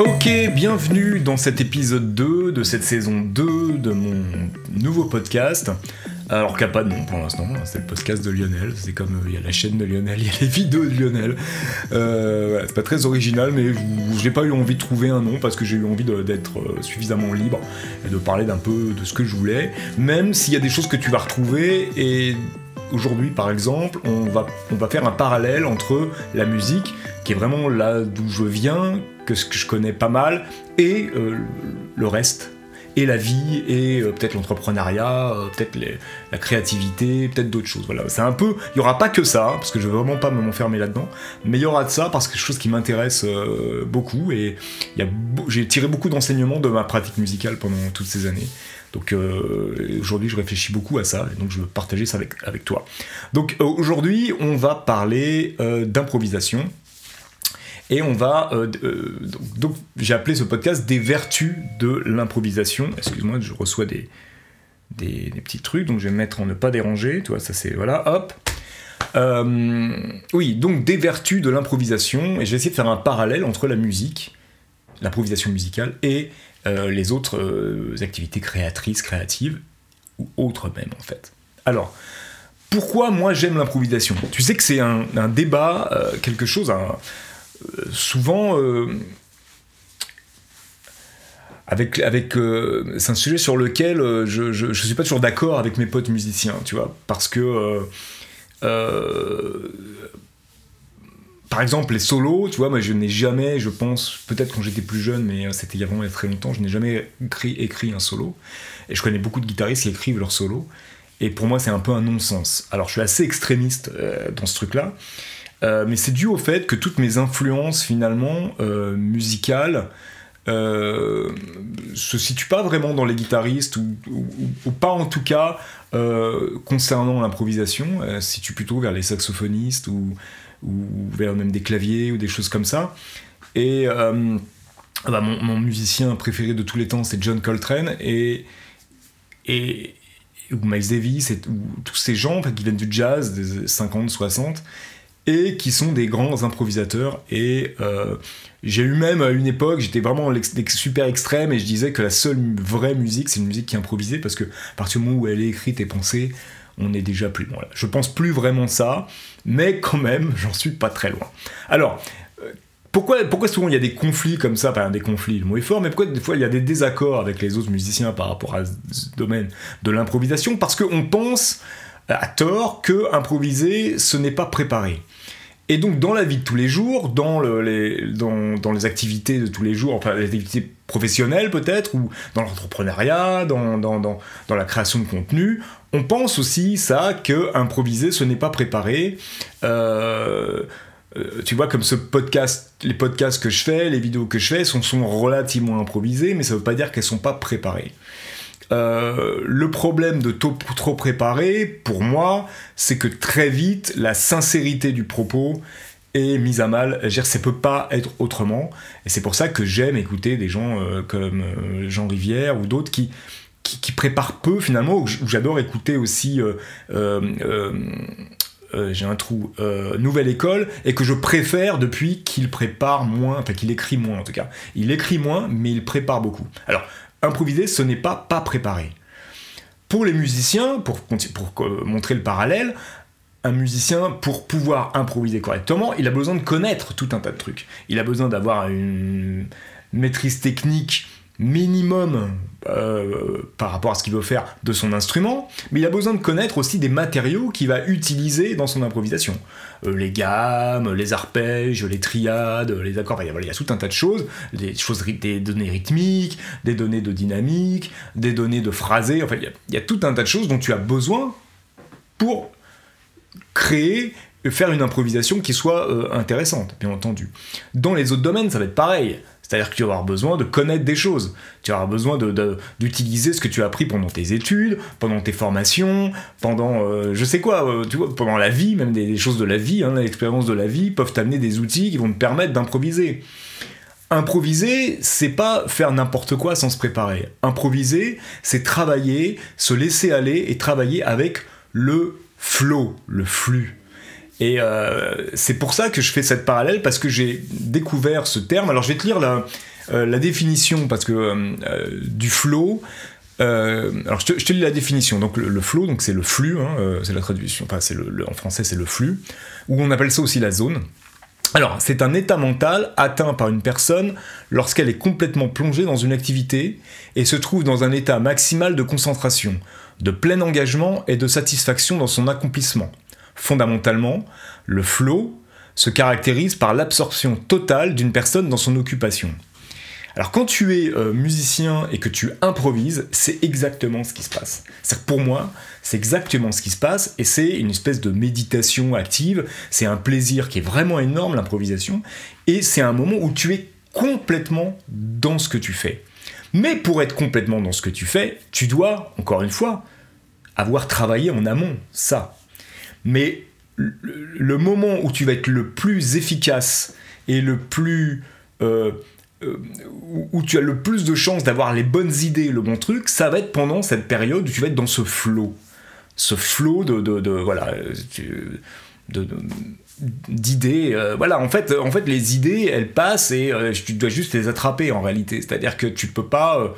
Ok, bienvenue dans cet épisode 2 de cette saison 2 de mon nouveau podcast. Alors qu'il n'y a pas de nom pour l'instant, hein, c'est le podcast de Lionel, c'est comme euh, il y a la chaîne de Lionel, il y a les vidéos de Lionel. Euh, c'est pas très original, mais je n'ai pas eu envie de trouver un nom parce que j'ai eu envie d'être euh, suffisamment libre et de parler d'un peu de ce que je voulais, même s'il y a des choses que tu vas retrouver et aujourd'hui par exemple, on va, faire un parallèle entre la musique, qui est vraiment là d'où je viens, que ce que je connais pas mal, et le reste et la vie et euh, peut-être l'entrepreneuriat, euh, peut-être la créativité, peut-être d'autres choses. Voilà, c'est un peu, il y aura pas que ça parce que je veux vraiment pas m'enfermer là-dedans, mais il y aura de ça parce que c'est quelque chose qui m'intéresse euh, beaucoup et j'ai tiré beaucoup d'enseignements de ma pratique musicale pendant toutes ces années. Donc aujourd'hui, je réfléchis beaucoup à ça, et donc je veux partager ça avec, avec toi. Donc aujourd'hui, on va parler d'improvisation. Et on va. Euh, euh, donc, j'ai appelé ce podcast Des vertus de l'improvisation. Excuse-moi, je reçois des, des, petits trucs, donc je vais me mettre en ne pas déranger. Tu vois, ça c'est. Voilà, hop. Euh, oui, donc des vertus de l'improvisation. Et je vais essayer de faire un parallèle entre la musique, l'improvisation musicale, et les autres activités créatrices, créatives, ou autres même en fait. Alors. Pourquoi moi j'aime l'improvisation? Tu sais que c'est un, débat, quelque chose, un, souvent euh, avec, avec euh, c'est un sujet sur lequel euh, je, je, suis pas toujours d'accord avec mes potes musiciens, tu vois, parce que par exemple les solos, tu vois, moi je n'ai jamais, je pense, peut-être quand j'étais plus jeune, mais c'était il y a vraiment très longtemps, je n'ai jamais écrit, écrit un solo, et je connais beaucoup de guitaristes qui écrivent leurs solos, et pour moi c'est un peu un non-sens. Alors je suis assez extrémiste dans ce truc-là. Euh, mais c'est dû au fait que toutes mes influences finalement euh, musicales euh, se situent pas vraiment dans les guitaristes ou, pas en tout cas euh, concernant l'improvisation, se situent plutôt vers les saxophonistes ou, vers même des claviers ou des choses comme ça. Et bah, mon, musicien préféré de tous les temps c'est John Coltrane. Et, et ou Miles Davis et tous ces gens qui viennent du jazz des 50, 60 et qui sont des grands improvisateurs. Et euh, j'ai eu même à une époque, j'étais vraiment super extrême et je disais que la seule vraie musique, c'est une musique qui est improvisée parce que à partir du moment où elle est écrite et pensée, on est déjà plus loin. Je pense plus vraiment ça, mais quand même, j'en suis pas très loin. Alors, euh, pourquoi, pourquoi souvent il y a des conflits comme ça, enfin des conflits, le mot est fort, mais pourquoi des fois il y a des désaccords avec les autres musiciens par rapport à ce domaine de l'improvisation? Parce qu'on pense à tort que improviser, ce n'est pas préparé. Et donc dans la vie de tous les jours, dans, les, dans, les activités de tous les jours, enfin les activités professionnelles peut-être, ou dans l'entrepreneuriat, dans, dans, la création de contenu, on pense aussi ça que improviser ce n'est pas préparé. Euh, euh, tu vois, comme ce podcast, les podcasts que je fais, les vidéos que je fais sont, sont relativement improvisées, mais ça ne veut pas dire qu'elles ne sont pas préparées. Euh, le problème de trop préparer, pour moi, c'est que très vite, la sincérité du propos est mise à mal. Je ça peut pas être autrement. Et c'est pour ça que j'aime écouter des gens euh, comme euh, Jean Rivière ou d'autres qui, qui, préparent peu finalement, ou j'adore écouter aussi. j'ai un trou, Nouvelle École, et que je préfère depuis qu'il prépare moins, enfin qu'il écrit moins en tout cas. Il écrit moins, mais il prépare beaucoup. Alors, improviser, ce n'est pas pas préparé. Pour les musiciens, pour, pour montrer le parallèle, un musicien, pour pouvoir improviser correctement, il a besoin de connaître tout un tas de trucs. Il a besoin d'avoir une maîtrise technique minimum euh, par rapport à ce qu'il veut faire de son instrument, mais il a besoin de connaître aussi des matériaux qu'il va utiliser dans son improvisation. Euh, les gammes, les arpèges, les triades, les accords, il y, a, tout un tas de choses, des, choses, données rythmiques, des données de dynamique, des données de phrasé, enfin il y, a, tout un tas de choses dont tu as besoin pour créer faire une improvisation qui soit euh, intéressante, bien entendu. Dans les autres domaines, ça va être pareil. C'est-à-dire que tu vas avoir besoin de connaître des choses. Tu vas avoir besoin d'utiliser ce que tu as appris pendant tes études, pendant tes formations, pendant euh, je sais quoi, euh, pendant la vie, même des, choses de la vie, hein, l'expérience de la vie, peuvent t'amener des outils qui vont te permettre d'improviser. Improviser, c'est pas faire n'importe quoi sans se préparer. Improviser, c'est travailler, se laisser aller et travailler avec le flow, le flux. Et euh, c'est pour ça que je fais cette parallèle, parce que j'ai découvert ce terme. Alors je vais te lire la définition, parce que du flow, alors je te, lis la définition. Donc le, flow, donc c'est le flux, hein, c'est la traduction. Enfin, le, en français c'est le flux, ou on appelle ça aussi la zone. Alors, c'est un état mental atteint par une personne lorsqu'elle est complètement plongée dans une activité et se trouve dans un état maximal de concentration, de plein engagement et de satisfaction dans son accomplissement. Fondamentalement, le flow se caractérise par l'absorption totale d'une personne dans son occupation. Alors quand tu es euh, musicien et que tu improvises, c'est exactement ce qui se passe. C'est pour moi, c'est exactement ce qui se passe et c'est une espèce de méditation active, c'est un plaisir qui est vraiment énorme l'improvisation et c'est un moment où tu es complètement dans ce que tu fais. Mais pour être complètement dans ce que tu fais, tu dois, encore une fois, avoir travaillé en amont, ça. Mais le moment où tu vas être le plus efficace et le plus euh, euh, où tu as le plus de chances d'avoir les bonnes idées, le bon truc, ça va être pendant cette période où tu vas être dans ce flow. Ce flow de, de, voilà, d'idées. Euh, voilà, en fait, en fait, les idées, elles passent et tu dois juste les attraper en réalité. C'est-à-dire que tu peux pas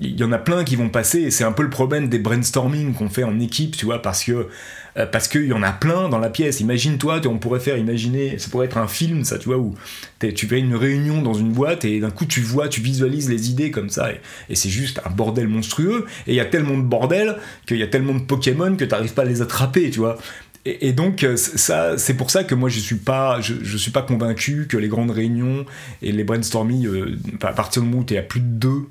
il y en a plein qui vont passer et c'est un peu le problème des brainstorming qu'on fait en équipe, tu vois, parce que euh, parce qu'il y en a plein dans la pièce. Imagine-toi, on pourrait faire, imaginer, ça pourrait être un film, ça, tu vois, où tu fais une réunion dans une boîte et d'un coup tu vois, tu visualises les idées comme ça et, c'est juste un bordel monstrueux. Et il y a tellement de bordel qu'il y a tellement de Pokémon que tu n'arrives pas à les attraper, tu vois. Et, donc euh, ça, c'est pour ça que moi je suis je, suis pas convaincu que les grandes réunions et les brainstorming, euh, à partir du moment où tu es à plus de deux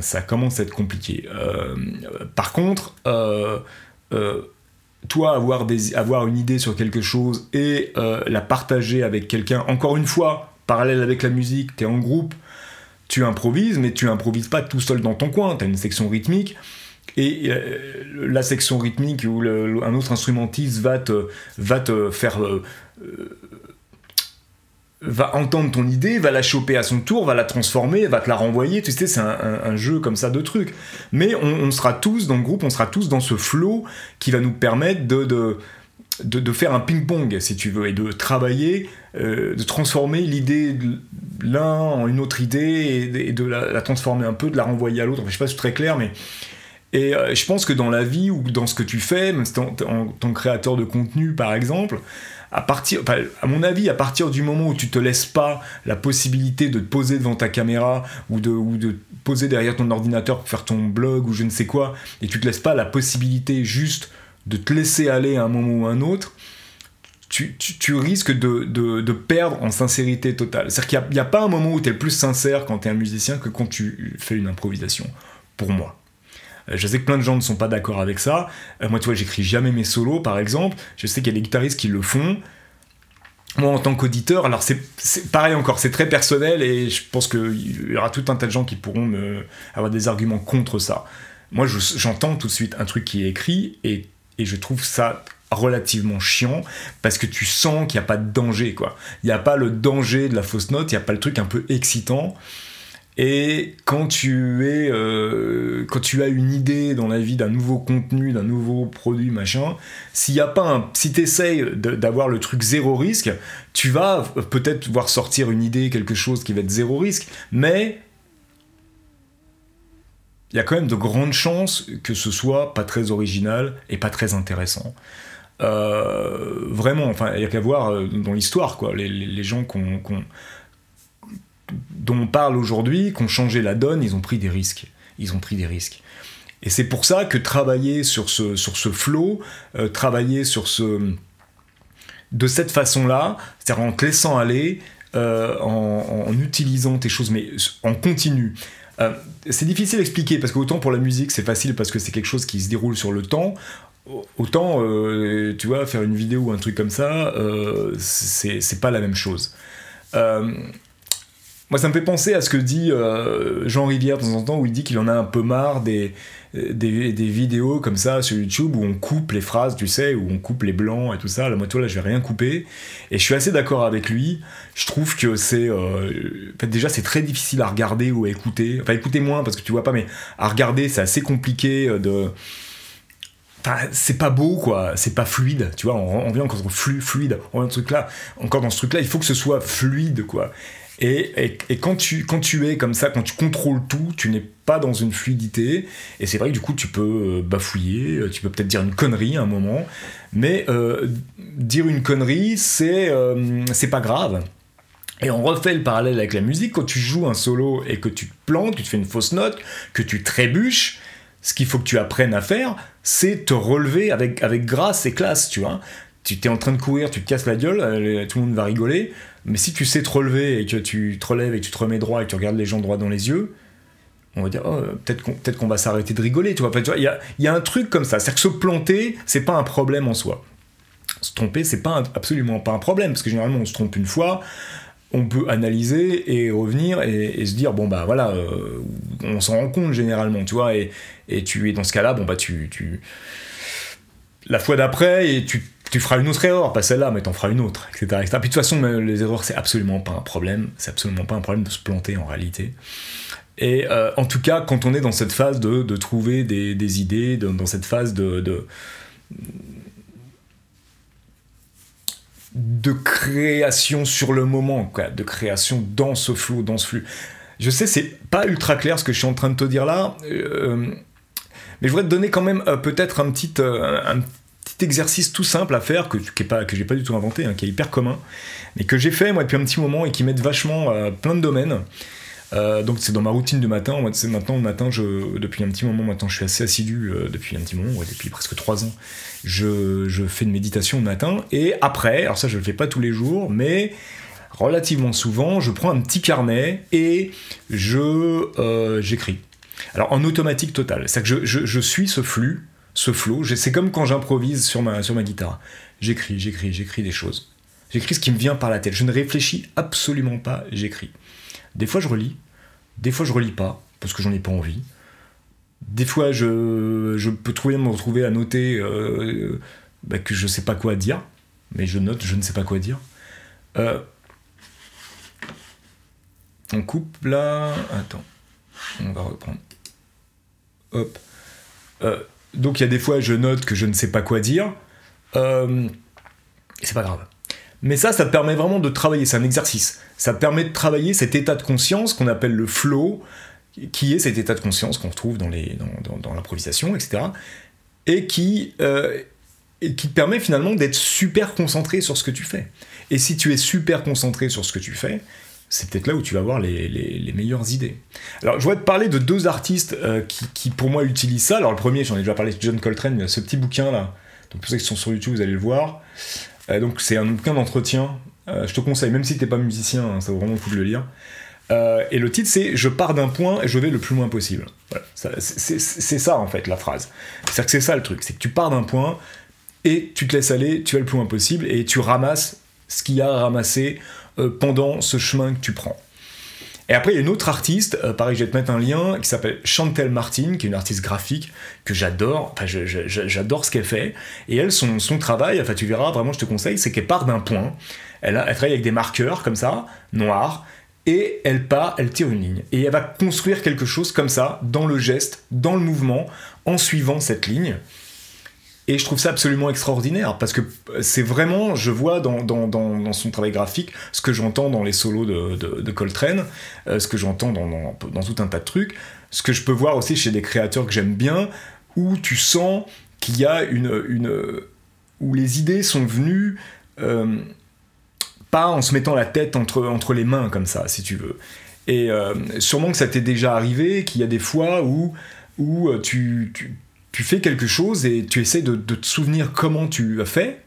ça commence à être compliqué. par contre, toi avoir, une idée sur quelque chose et euh, la partager avec quelqu'un, encore une fois, parallèle avec la musique, tu es en groupe, tu improvises, mais tu improvises pas tout seul dans ton coin, tu as une section rythmique. Et euh, la section rythmique ou un autre instrumentiste va te, faire euh, va entendre ton idée, va la choper à son tour, va la transformer, va te la renvoyer. Tu sais, c'est un, jeu comme ça de trucs. Mais on, sera tous dans le groupe, on sera tous dans ce flow qui va nous permettre de, de, de, faire un ping-pong, si tu veux, et de travailler, euh, de transformer l'idée de l'un en une autre idée et, de la, transformer un peu, de la renvoyer à l'autre. Enfin, je sais pas si c'est très clair, mais. Et euh, je pense que dans la vie ou dans ce que tu fais, même en tant que créateur de contenu par exemple, à partir, à mon avis, à partir du moment où tu te laisses pas la possibilité de te poser devant ta caméra ou de, poser derrière ton ordinateur pour faire ton blog ou je ne sais quoi, et tu te laisses pas la possibilité juste de te laisser aller à un moment ou à un autre, tu, risques de, perdre en sincérité totale. C'est-à-dire qu'il n'y a, a, pas un moment où tu es le plus sincère quand tu es un musicien que quand tu fais une improvisation, pour moi. Je sais que plein de gens ne sont pas d'accord avec ça. Euh, moi, tu vois, j'écris jamais mes solos, par exemple. Je sais qu'il y a des guitaristes qui le font. Moi, en tant qu'auditeur, alors c'est pareil encore, c'est très personnel et je pense qu'il y aura tout un tas de gens qui pourront me, avoir des arguments contre ça. Moi, j'entends tout de suite un truc qui est écrit et, et je trouve ça relativement chiant parce que tu sens qu'il n'y a pas de danger quoi. Il n'y a pas le danger de la fausse note, il n'y a pas le truc un peu excitant. Et quand tu es, euh, quand tu as une idée dans la vie d'un nouveau contenu, d'un nouveau produit, machin, s'il y a pas un, si t'essayes d'avoir le truc zéro risque, tu vas peut-être voir sortir une idée, quelque chose qui va être zéro risque, mais il y a quand même de grandes chances que ce soit pas très original et pas très intéressant. Euh, vraiment, enfin, il y a qu'à voir euh, dans l'histoire, quoi, les, les gens qu'on dont on parle aujourd'hui, qui ont changé la donne, ils ont pris des risques. Ils ont pris des risques. Et c'est pour ça que travailler sur ce, sur ce flow, euh, travailler sur ce, de cette façon-là, c'est-à-dire en te laissant aller, euh, en, utilisant tes choses, mais en continu. Euh, c'est difficile à expliquer parce qu'autant pour la musique c'est facile parce que c'est quelque chose qui se déroule sur le temps, autant tu vois faire une vidéo ou un truc comme ça, c'est pas la même chose. Moi, ça me fait penser à ce que dit euh, Jean Rivière de temps en temps, où il dit qu'il en a un peu marre des, des, vidéos comme ça sur YouTube où on coupe les phrases, tu sais, où on coupe les blancs et tout ça. La moto, là, je vais rien couper. Et je suis assez d'accord avec lui. Je trouve que c'est. Euh, déjà, c'est très difficile à regarder ou à écouter. Enfin, écouter moins parce que tu vois pas, mais à regarder, c'est assez compliqué euh, de. Enfin, c'est pas beau quoi, c'est pas fluide, tu vois, on, vient encore dans flux, fluide, on, truc là, encore dans ce truc là, il faut que ce soit fluide quoi. Et, quand, tu, es comme ça, quand tu contrôles tout, tu n'es pas dans une fluidité. Et c'est vrai que du coup, tu peux euh, bafouiller, euh, tu peux peut-être dire une connerie à un moment. Mais euh, dire une connerie, c'est c'est pas grave. Et on refait le parallèle avec la musique. Quand tu joues un solo et que tu te plantes, que tu fais une fausse note, que tu trébuches, ce qu'il faut que tu apprennes à faire, c'est te relever avec, avec grâce et classe, tu vois. Tu en train de courir, tu te casses la gueule, tout le monde va rigoler. Mais si tu sais te relever et que tu te relèves et que tu te remets droit et que tu regardes les gens droit dans les yeux, on va dire, oh, peut-être qu'on va s'arrêter de rigoler. Il y, a, y a un truc comme ça. C'est-à-dire que se planter, c'est pas un problème en soi. Se tromper, c'est pas absolument pas un problème, parce que généralement on se trompe une fois, on peut analyser et revenir et, se dire bon bah voilà euh, on s'en rend compte généralement tu vois et, tu es dans ce cas là bon bah tu, tu... la fois d'après et tu tu feras une autre erreur, pas celle-là, mais t'en feras une autre, etc., Puis de toute façon, les erreurs, c'est absolument pas un problème, c'est absolument pas un problème de se planter en réalité. Et euh, en tout cas, quand on est dans cette phase de, trouver des, idées, dans cette phase de, de, création sur le moment, quoi, de création dans ce flou, dans ce flux. Je sais, c'est pas ultra clair ce que je suis en train de te dire là, euh, mais je voudrais te donner quand même euh, peut-être un petit exercice tout simple à faire que, que, pas, que j'ai pas du tout inventé, hein, qui est hyper commun, mais que j'ai fait moi depuis un petit moment et qui m'aide vachement à plein de domaines. Euh, donc c'est dans ma routine du matin. C'est maintenant le matin, je, depuis un petit moment maintenant, je suis assez assidu euh, depuis un petit moment, depuis presque trois ans. Je, je, fais une méditation le matin et après, alors ça je le fais pas tous les jours, mais relativement souvent, je prends un petit carnet et je euh, j'écris. Alors en automatique total, c'est-à-dire que je, je, je suis ce flux ce flow. C'est comme quand j'improvise sur ma, guitare. J'écris, j'écris, j'écris des choses. J'écris ce qui me vient par la tête. Je ne réfléchis absolument pas, j'écris. Des fois je relis, des fois je relis pas, parce que j'en ai pas envie. Des fois je, je peux trouver, me retrouver à noter euh, bah, que je sais pas quoi dire, mais je note, je ne sais pas quoi dire. Euh, on coupe là. Attends, on va reprendre. Hop. Euh, donc il y a des fois, je note que je ne sais pas quoi dire. Euh, c'est pas grave. Mais ça, ça permet vraiment de travailler, c'est un exercice. Ça permet de travailler cet état de conscience qu'on appelle le flow, qui est cet état de conscience qu'on retrouve dans, les, dans, l'improvisation, etc. Et qui, euh, et qui te permet finalement d'être super concentré sur ce que tu fais. Et si tu es super concentré sur ce que tu fais, c'est peut-être là où tu vas avoir les, meilleures idées. Alors, je voudrais te parler de deux artistes euh, qui, pour moi, utilisent ça. Alors, le premier, j'en ai déjà parlé, c'est John Coltrane, ce petit bouquin-là. Donc, pour ceux qui sont sur YouTube, vous allez le voir. Euh, donc, c'est un bouquin d'entretien. Euh, je te conseille, même si t'es pas musicien, hein, ça vaut vraiment le coup de le lire. et le titre, c'est Je pars d'un point et je vais le plus loin possible. c'est ça, en fait, la phrase. C'est-à-dire que c'est ça le truc. C'est que tu pars d'un point et tu te laisses aller, tu vas le plus loin possible et tu ramasses ce qu'il y a à ramasser euh, pendant ce chemin que tu prends. Et après, il y a une autre artiste, euh, pareil, je vais te mettre un lien, qui s'appelle Chantel Martin, qui est une artiste graphique que j'adore, enfin, j'adore ce qu'elle fait. Et elle, son, son, travail, enfin, tu verras, vraiment, je te conseille, c'est qu'elle part d'un point, elle, elle travaille avec des marqueurs, comme ça, noirs, et elle part, elle tire une ligne. Et elle va construire quelque chose comme ça, dans le geste, dans le mouvement, en suivant cette ligne. Et je trouve ça absolument extraordinaire parce que c'est vraiment, je vois dans, dans, dans, son travail graphique ce que j'entends dans les solos de, de, Coltrane, euh, ce que j'entends dans, tout un tas de trucs, ce que je peux voir aussi chez des créateurs que j'aime bien, où tu sens qu'il y a une, une. où les idées sont venues euh, pas en se mettant la tête entre, entre les mains comme ça, si tu veux. Et euh, sûrement que ça t'est déjà arrivé, qu'il y a des fois où, où tu tu fais quelque chose et tu essaies de, te souvenir comment tu as fait,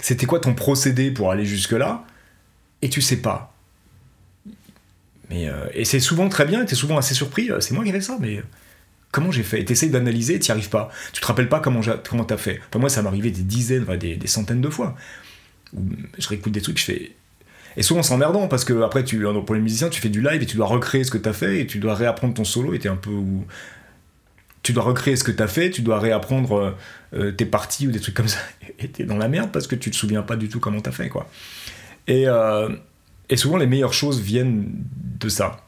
c'était quoi ton procédé pour aller jusque-là, et tu sais pas. Mais, euh, et c'est souvent très bien, tu es souvent assez surpris, euh, c'est moi qui ai ça, mais euh, comment j'ai fait? Et tu essaies d'analyser et tu n'y arrives pas. Tu te rappelles pas comment tu as fait. moi, ça arrivé des dizaines, des, centaines de fois. Je réécoute des trucs, je fais. Et souvent c'est emmerdant parce que après tu pour les musiciens tu fais du live et tu dois recréer ce que tu as fait et tu dois réapprendre ton solo et es un peu tu dois recréer ce que tu as fait, tu dois réapprendre euh, euh, tes parties ou des trucs comme ça, et t'es dans la merde parce que tu te souviens pas du tout comment t'as fait, quoi. Et, euh, et souvent, les meilleures choses viennent de ça.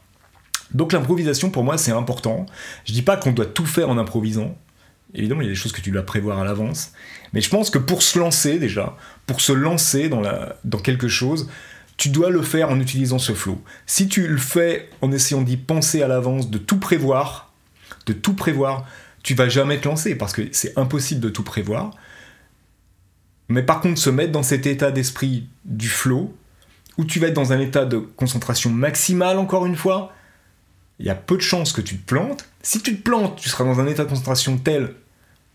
Donc l'improvisation, pour moi, c'est important. Je dis pas qu'on doit tout faire en improvisant. Évidemment, il y a des choses que tu dois prévoir à l'avance. Mais je pense que pour se lancer, déjà, pour se lancer dans, dans quelque chose, tu dois le faire en utilisant ce flow. Si tu le fais en essayant d'y penser à l'avance, de tout prévoir, de tout prévoir, tu vas jamais te lancer parce que c'est impossible de tout prévoir. Mais par contre, se mettre dans cet état d'esprit du flow, où tu vas être dans un état de concentration maximale, encore une fois, il y a peu de chances que tu te plantes. Si tu te plantes, tu seras dans un état de concentration tel,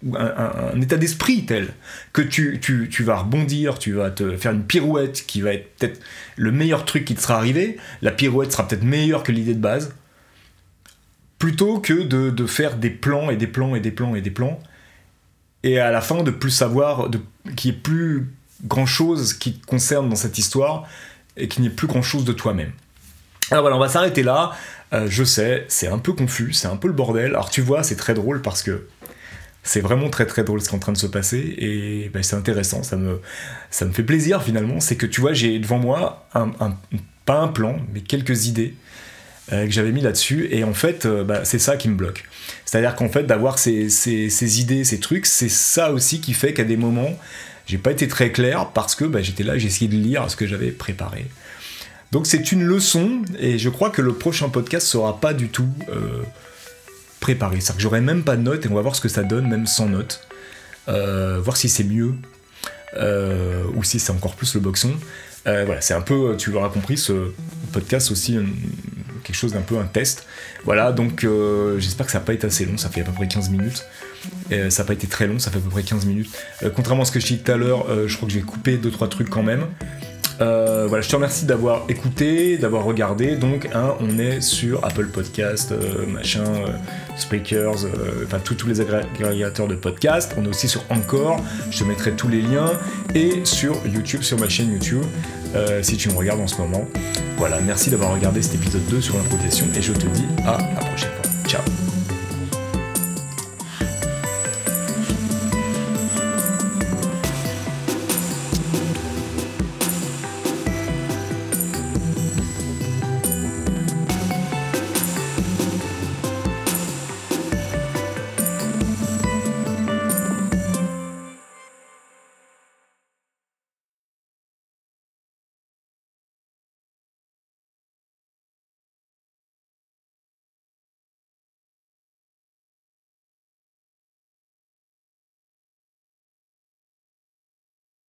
ou un, état d'esprit tel, que tu, tu, vas rebondir, tu vas te faire une pirouette qui va être peut-être le meilleur truc qui te sera arrivé. La pirouette sera peut-être meilleure que l'idée de base. Plutôt que de, de, faire des plans et des plans et des plans et des plans. Et à la fin, de plus savoir, de, qu'il n'y ait plus grand-chose qui te concerne dans cette histoire et qu'il n'y ait plus grand-chose de toi-même. Alors voilà, on va s'arrêter là. Euh, je sais, c'est un peu confus, c'est un peu le bordel. Alors tu vois, c'est très drôle parce que c'est vraiment très très drôle ce qui est en train de se passer et ben, c'est intéressant, ça me, ça me fait plaisir finalement. C'est que tu vois, j'ai devant moi un, pas un plan, mais quelques idées que j'avais mis là-dessus et en fait, euh, bah, c'est ça qui me bloque. C'est-à-dire qu'en fait, d'avoir ces, ces, idées, ces trucs, c'est ça aussi qui fait qu'à des moments, j'ai pas été très clair parce que bah, j'étais là, j'ai essayé de lire ce que j'avais préparé. Donc c'est une leçon, et je crois que le prochain podcast sera pas du tout euh, préparé. C'est-à-dire que j'aurai même pas de notes, et on va voir ce que ça donne, même sans notes. Euh, voir si c'est mieux, euh, ou si c'est encore plus le boxon. voilà, c'est un peu, tu l'auras compris, ce podcast aussi, quelque chose d'un peu un test. Voilà, donc j'espère que ça va pas été assez long, ça fait à peu près 15 minutes. Et ça n'a pas été très long, ça fait à peu près 15 minutes. contrairement à ce que je disais tout à l'heure, je crois que j'ai coupé 2-3 trucs quand même. Euh, voilà, je te remercie d'avoir écouté, d'avoir regardé. Donc, hein, on est sur Apple Podcast, euh, machin, euh, Speakers, enfin tous les agrégateurs de podcast. On est aussi sur Encore. Je te mettrai tous les liens et sur YouTube, sur ma chaîne YouTube, si tu me regardes en ce moment. Voilà, merci d'avoir regardé cet épisode 2 sur l'improvisation et je te dis à la prochaine fois. Ciao